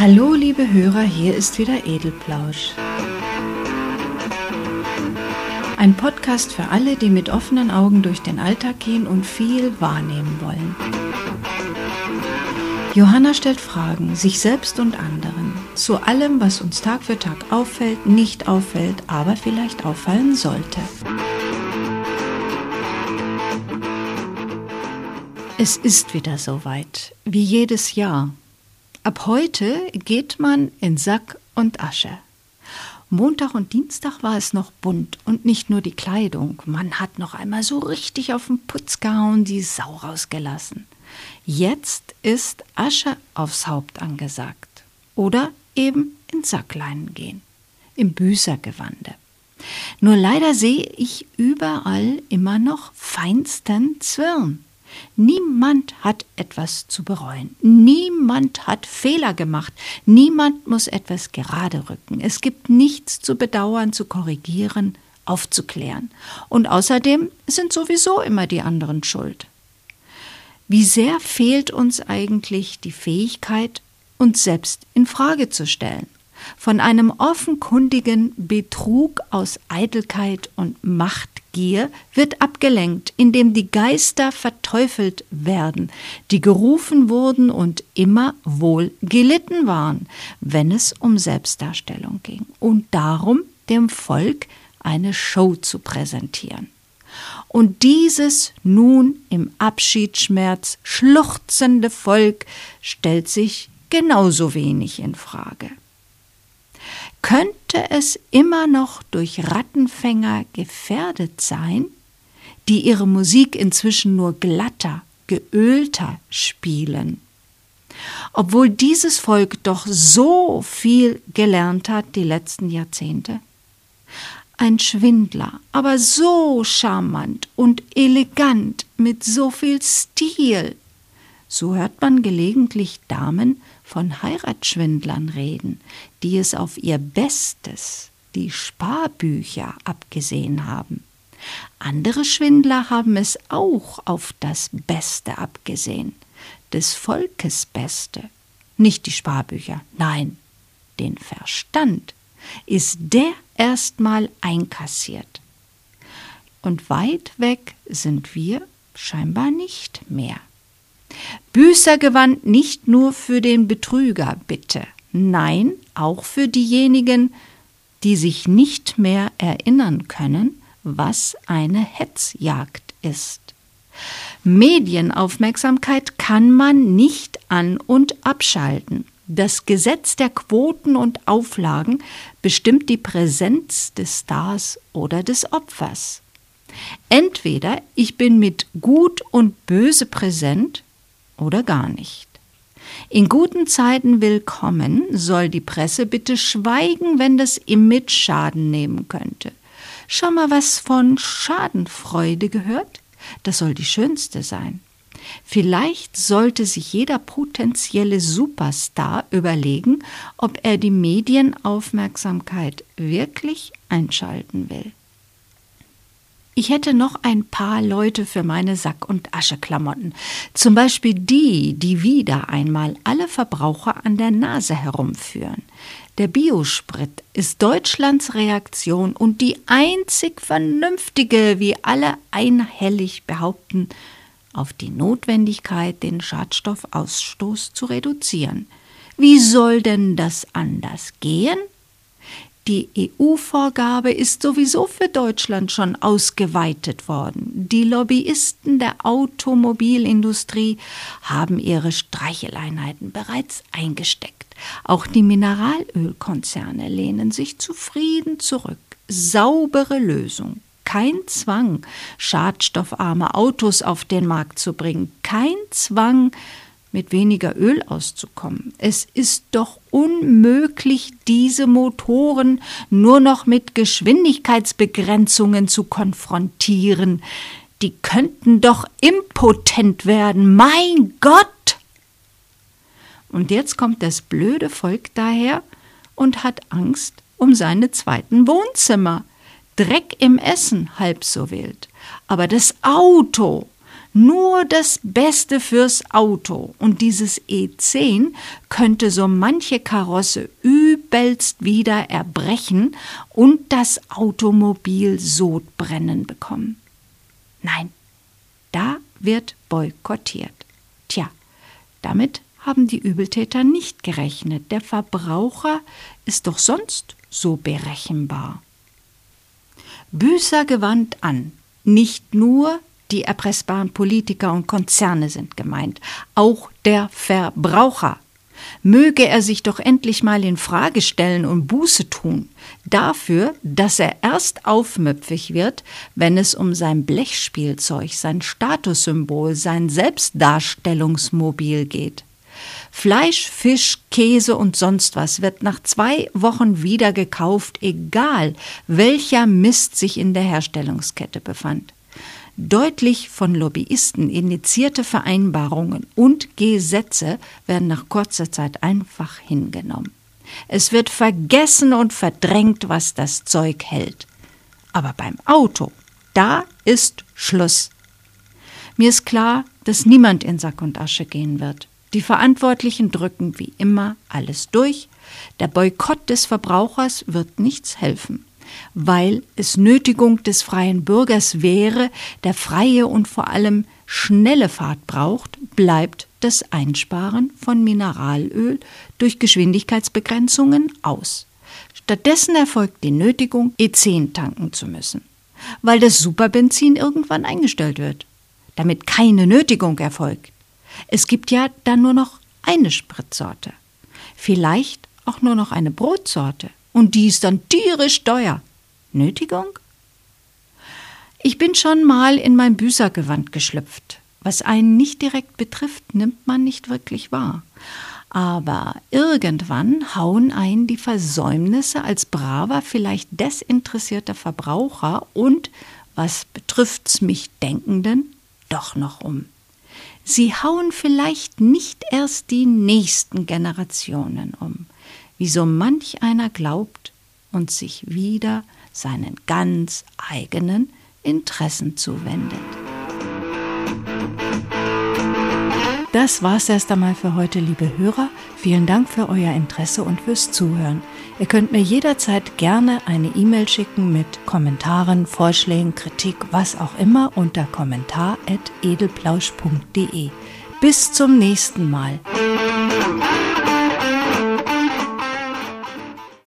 Hallo, liebe Hörer, hier ist wieder Edelplausch. Ein Podcast für alle, die mit offenen Augen durch den Alltag gehen und viel wahrnehmen wollen. Johanna stellt Fragen, sich selbst und anderen, zu allem, was uns Tag für Tag auffällt, nicht auffällt, aber vielleicht auffallen sollte. Es ist wieder soweit, wie jedes Jahr. Ab heute geht man in Sack und Asche. Montag und Dienstag war es noch bunt und nicht nur die Kleidung. Man hat noch einmal so richtig auf den Putz gehauen, die Sau rausgelassen. Jetzt ist Asche aufs Haupt angesagt. Oder eben in Sackleinen gehen. Im Büßergewande. Nur leider sehe ich überall immer noch feinsten Zwirn. Niemand hat etwas zu bereuen. Niemand hat Fehler gemacht. Niemand muss etwas gerade rücken. Es gibt nichts zu bedauern, zu korrigieren, aufzuklären. Und außerdem sind sowieso immer die anderen schuld. Wie sehr fehlt uns eigentlich die Fähigkeit, uns selbst in Frage zu stellen? Von einem offenkundigen Betrug aus Eitelkeit und Machtgier wird abgelenkt, indem die Geister verteufelt werden, die gerufen wurden und immer wohl gelitten waren, wenn es um Selbstdarstellung ging und darum, dem Volk eine Show zu präsentieren. Und dieses nun im Abschiedsschmerz schluchzende Volk stellt sich genauso wenig in Frage könnte es immer noch durch Rattenfänger gefährdet sein, die ihre Musik inzwischen nur glatter, geölter spielen. Obwohl dieses Volk doch so viel gelernt hat die letzten Jahrzehnte. Ein Schwindler, aber so charmant und elegant, mit so viel Stil. So hört man gelegentlich Damen von Heiratsschwindlern reden, die es auf ihr Bestes, die Sparbücher, abgesehen haben. Andere Schwindler haben es auch auf das Beste abgesehen, des Volkes Beste, nicht die Sparbücher, nein, den Verstand ist der erstmal einkassiert. Und weit weg sind wir scheinbar nicht mehr. Büßergewand nicht nur für den Betrüger, bitte, nein, auch für diejenigen, die sich nicht mehr erinnern können, was eine Hetzjagd ist. Medienaufmerksamkeit kann man nicht an und abschalten. Das Gesetz der Quoten und Auflagen bestimmt die Präsenz des Stars oder des Opfers. Entweder ich bin mit Gut und Böse präsent oder gar nicht. In guten Zeiten willkommen soll die Presse bitte schweigen, wenn das Image Schaden nehmen könnte. Schon mal was von Schadenfreude gehört? Das soll die schönste sein. Vielleicht sollte sich jeder potenzielle Superstar überlegen, ob er die Medienaufmerksamkeit wirklich einschalten will. Ich hätte noch ein paar Leute für meine Sack- und Ascheklamotten. Zum Beispiel die, die wieder einmal alle Verbraucher an der Nase herumführen. Der Biosprit ist Deutschlands Reaktion und die einzig vernünftige, wie alle einhellig behaupten, auf die Notwendigkeit, den Schadstoffausstoß zu reduzieren. Wie soll denn das anders gehen? Die EU-Vorgabe ist sowieso für Deutschland schon ausgeweitet worden. Die Lobbyisten der Automobilindustrie haben ihre Streicheleinheiten bereits eingesteckt. Auch die Mineralölkonzerne lehnen sich zufrieden zurück. Saubere Lösung. Kein Zwang, schadstoffarme Autos auf den Markt zu bringen. Kein Zwang, mit weniger Öl auszukommen. Es ist doch unmöglich, diese Motoren nur noch mit Geschwindigkeitsbegrenzungen zu konfrontieren. Die könnten doch impotent werden. Mein Gott! Und jetzt kommt das blöde Volk daher und hat Angst um seine zweiten Wohnzimmer. Dreck im Essen, halb so wild. Aber das Auto, nur das Beste fürs Auto und dieses E10 könnte so manche Karosse übelst wieder erbrechen und das Automobil Sodbrennen bekommen. Nein, da wird boykottiert. Tja, damit haben die Übeltäter nicht gerechnet. Der Verbraucher ist doch sonst so berechenbar. Büßer gewandt an. Nicht nur die erpressbaren Politiker und Konzerne sind gemeint, auch der Verbraucher. Möge er sich doch endlich mal in Frage stellen und Buße tun, dafür, dass er erst aufmüpfig wird, wenn es um sein Blechspielzeug, sein Statussymbol, sein Selbstdarstellungsmobil geht. Fleisch, Fisch, Käse und sonst was wird nach zwei Wochen wieder gekauft, egal welcher Mist sich in der Herstellungskette befand. Deutlich von Lobbyisten initiierte Vereinbarungen und Gesetze werden nach kurzer Zeit einfach hingenommen. Es wird vergessen und verdrängt, was das Zeug hält. Aber beim Auto, da ist Schluss. Mir ist klar, dass niemand in Sack und Asche gehen wird. Die Verantwortlichen drücken wie immer alles durch. Der Boykott des Verbrauchers wird nichts helfen, weil es Nötigung des freien Bürgers wäre, der freie und vor allem schnelle Fahrt braucht, bleibt das Einsparen von Mineralöl durch Geschwindigkeitsbegrenzungen aus. Stattdessen erfolgt die Nötigung, E10 tanken zu müssen, weil das Superbenzin irgendwann eingestellt wird, damit keine Nötigung erfolgt. Es gibt ja dann nur noch eine Spritsorte. Vielleicht auch nur noch eine Brotsorte. Und die ist dann tierisch teuer. Nötigung? Ich bin schon mal in mein Büßergewand geschlüpft. Was einen nicht direkt betrifft, nimmt man nicht wirklich wahr. Aber irgendwann hauen einen die Versäumnisse als braver, vielleicht desinteressierter Verbraucher und, was betrifft's mich Denkenden, doch noch um. Sie hauen vielleicht nicht erst die nächsten Generationen um, wie so manch einer glaubt und sich wieder seinen ganz eigenen Interessen zuwendet. Das war's erst einmal für heute, liebe Hörer. Vielen Dank für euer Interesse und fürs Zuhören. Ihr könnt mir jederzeit gerne eine E-Mail schicken mit Kommentaren, Vorschlägen, Kritik, was auch immer unter kommentar.edelplausch.de. Bis zum nächsten Mal.